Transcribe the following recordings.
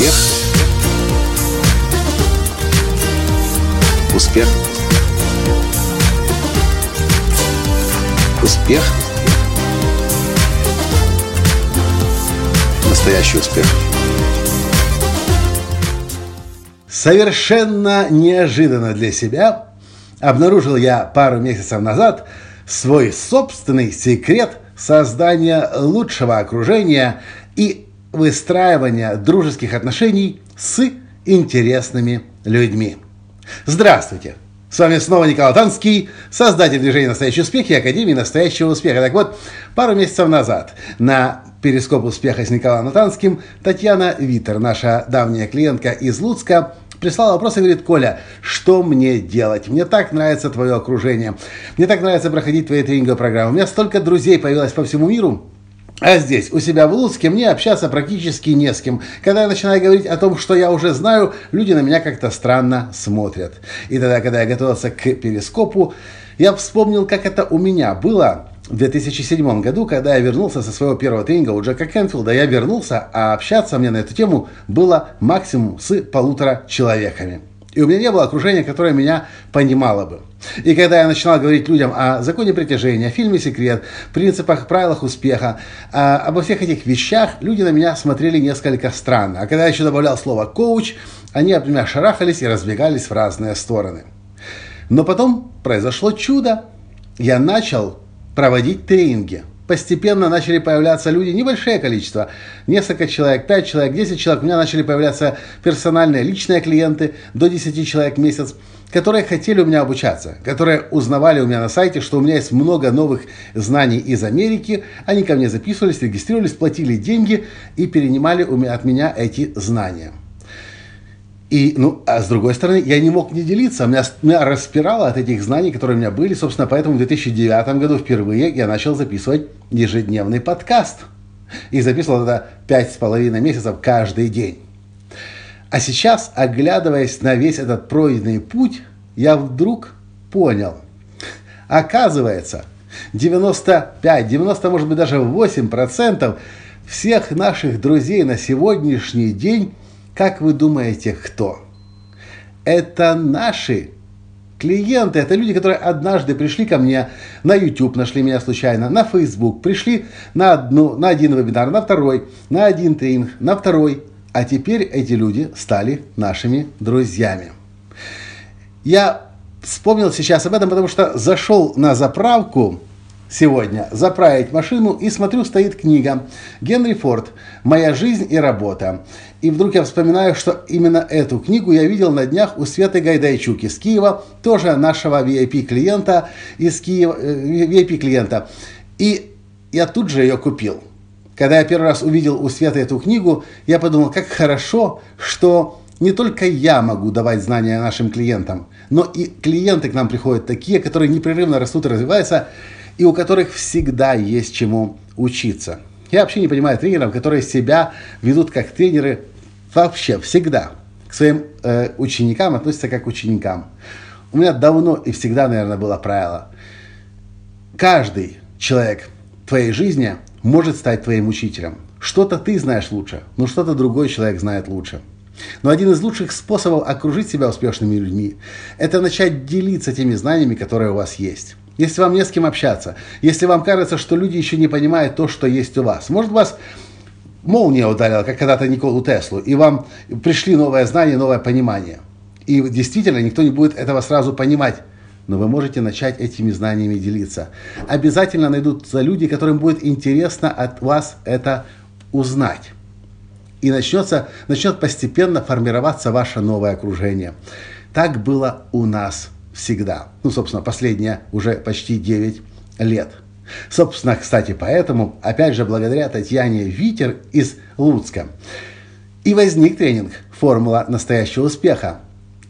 Успех. Успех. Успех. Настоящий успех. Совершенно неожиданно для себя обнаружил я пару месяцев назад свой собственный секрет создания лучшего окружения и выстраивания дружеских отношений с интересными людьми. Здравствуйте! С вами снова Николай Танский, создатель движения «Настоящий успех» и Академии «Настоящего успеха». Так вот, пару месяцев назад на перископ успеха с Николаем Натанским Татьяна Витер, наша давняя клиентка из Луцка, прислала вопрос и говорит, Коля, что мне делать? Мне так нравится твое окружение. Мне так нравится проходить твои тренинговые программы. У меня столько друзей появилось по всему миру. А здесь, у себя в Луцке, мне общаться практически не с кем. Когда я начинаю говорить о том, что я уже знаю, люди на меня как-то странно смотрят. И тогда, когда я готовился к перископу, я вспомнил, как это у меня было в 2007 году, когда я вернулся со своего первого тренинга у Джека Кенфилда, я вернулся, а общаться мне на эту тему было максимум с полутора человеками. И у меня не было окружения, которое меня понимало бы. И когда я начинал говорить людям о законе притяжения, о фильме «Секрет», принципах, правилах успеха, а, обо всех этих вещах, люди на меня смотрели несколько странно. А когда я еще добавлял слово «коуч», они от меня шарахались и разбегались в разные стороны. Но потом произошло чудо. Я начал проводить тренинги – постепенно начали появляться люди, небольшое количество, несколько человек, 5 человек, 10 человек. У меня начали появляться персональные, личные клиенты до 10 человек в месяц, которые хотели у меня обучаться, которые узнавали у меня на сайте, что у меня есть много новых знаний из Америки. Они ко мне записывались, регистрировались, платили деньги и перенимали от меня эти знания. И, ну, а с другой стороны, я не мог не делиться. Меня, меня распирало от этих знаний, которые у меня были. Собственно, поэтому в 2009 году впервые я начал записывать ежедневный подкаст. И записывал это пять с половиной месяцев каждый день. А сейчас, оглядываясь на весь этот пройденный путь, я вдруг понял. Оказывается, 95, 90, может быть даже 8% всех наших друзей на сегодняшний день как вы думаете, кто? Это наши клиенты, это люди, которые однажды пришли ко мне на YouTube, нашли меня случайно, на Facebook, пришли на, одну, на один вебинар, на второй, на один тренинг, на второй. А теперь эти люди стали нашими друзьями. Я вспомнил сейчас об этом, потому что зашел на заправку сегодня заправить машину и смотрю, стоит книга Генри Форд «Моя жизнь и работа». И вдруг я вспоминаю, что именно эту книгу я видел на днях у Светы Гайдайчук из Киева, тоже нашего VIP-клиента из Киева, VIP-клиента. Э, и я тут же ее купил. Когда я первый раз увидел у Светы эту книгу, я подумал, как хорошо, что не только я могу давать знания нашим клиентам, но и клиенты к нам приходят такие, которые непрерывно растут и развиваются, и у которых всегда есть чему учиться. Я вообще не понимаю тренеров, которые себя ведут как тренеры вообще всегда. К своим э, ученикам относятся как к ученикам. У меня давно и всегда, наверное, было правило. Каждый человек твоей жизни может стать твоим учителем. Что-то ты знаешь лучше, но что-то другой человек знает лучше. Но один из лучших способов окружить себя успешными людьми – это начать делиться теми знаниями, которые у вас есть если вам не с кем общаться, если вам кажется, что люди еще не понимают то, что есть у вас. Может, вас молния ударила, как когда-то Николу Теслу, и вам пришли новые знания, новое понимание. И действительно, никто не будет этого сразу понимать. Но вы можете начать этими знаниями делиться. Обязательно найдутся люди, которым будет интересно от вас это узнать. И начнется, начнет постепенно формироваться ваше новое окружение. Так было у нас всегда. Ну, собственно, последние уже почти 9 лет. Собственно, кстати, поэтому, опять же, благодаря Татьяне Витер из Луцка, и возник тренинг «Формула настоящего успеха».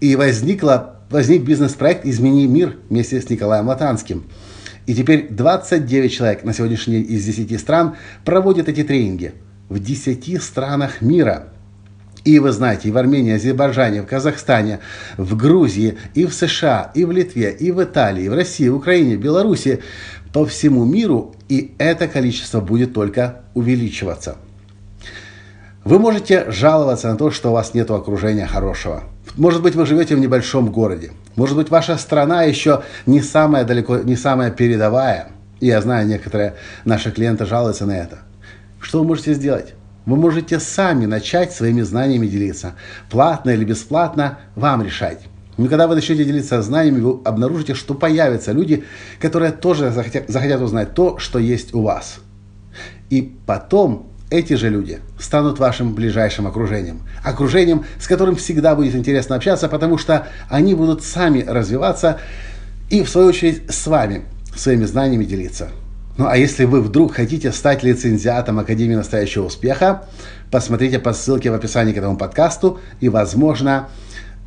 И возникла, возник бизнес-проект «Измени мир» вместе с Николаем Латанским. И теперь 29 человек на сегодняшний день из 10 стран проводят эти тренинги в 10 странах мира – и вы знаете, и в Армении, Азербайджане, в Казахстане, в Грузии, и в США, и в Литве, и в Италии, и в России, в Украине, в Беларуси, по всему миру, и это количество будет только увеличиваться. Вы можете жаловаться на то, что у вас нет окружения хорошего. Может быть, вы живете в небольшом городе. Может быть, ваша страна еще не самая далеко, не самая передовая. И я знаю, некоторые наши клиенты жалуются на это. Что вы можете сделать? Вы можете сами начать своими знаниями делиться. Платно или бесплатно, вам решать. Но когда вы начнете делиться знаниями, вы обнаружите, что появятся люди, которые тоже захотят, захотят узнать то, что есть у вас. И потом эти же люди станут вашим ближайшим окружением. Окружением, с которым всегда будет интересно общаться, потому что они будут сами развиваться и, в свою очередь, с вами своими знаниями делиться. Ну а если вы вдруг хотите стать лицензиатом Академии настоящего успеха, посмотрите по ссылке в описании к этому подкасту, и, возможно,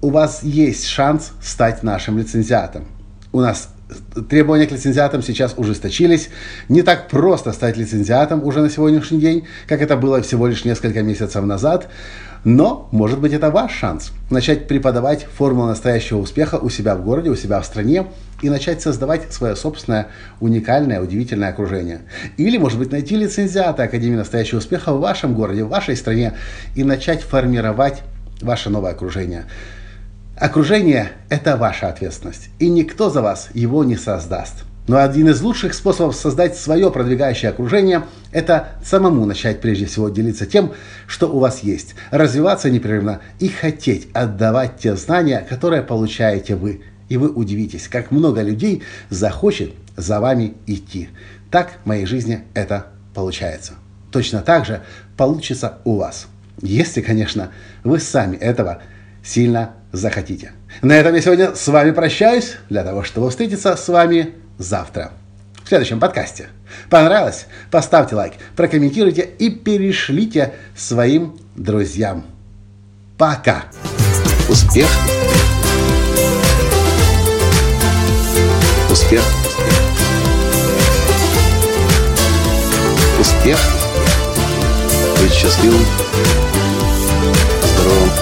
у вас есть шанс стать нашим лицензиатом. У нас требования к лицензиатам сейчас ужесточились. Не так просто стать лицензиатом уже на сегодняшний день, как это было всего лишь несколько месяцев назад. Но, может быть, это ваш шанс начать преподавать формулу настоящего успеха у себя в городе, у себя в стране и начать создавать свое собственное уникальное, удивительное окружение. Или, может быть, найти лицензиата Академии настоящего успеха в вашем городе, в вашей стране и начать формировать ваше новое окружение. Окружение – это ваша ответственность, и никто за вас его не создаст. Но один из лучших способов создать свое продвигающее окружение – это самому начать прежде всего делиться тем, что у вас есть, развиваться непрерывно и хотеть отдавать те знания, которые получаете вы. И вы удивитесь, как много людей захочет за вами идти. Так в моей жизни это получается. Точно так же получится у вас. Если, конечно, вы сами этого сильно захотите. На этом я сегодня с вами прощаюсь, для того, чтобы встретиться с вами завтра в следующем подкасте. Понравилось? Поставьте лайк, прокомментируйте и перешлите своим друзьям. Пока! Успех! Успех! Успех! Быть счастливым, здоровым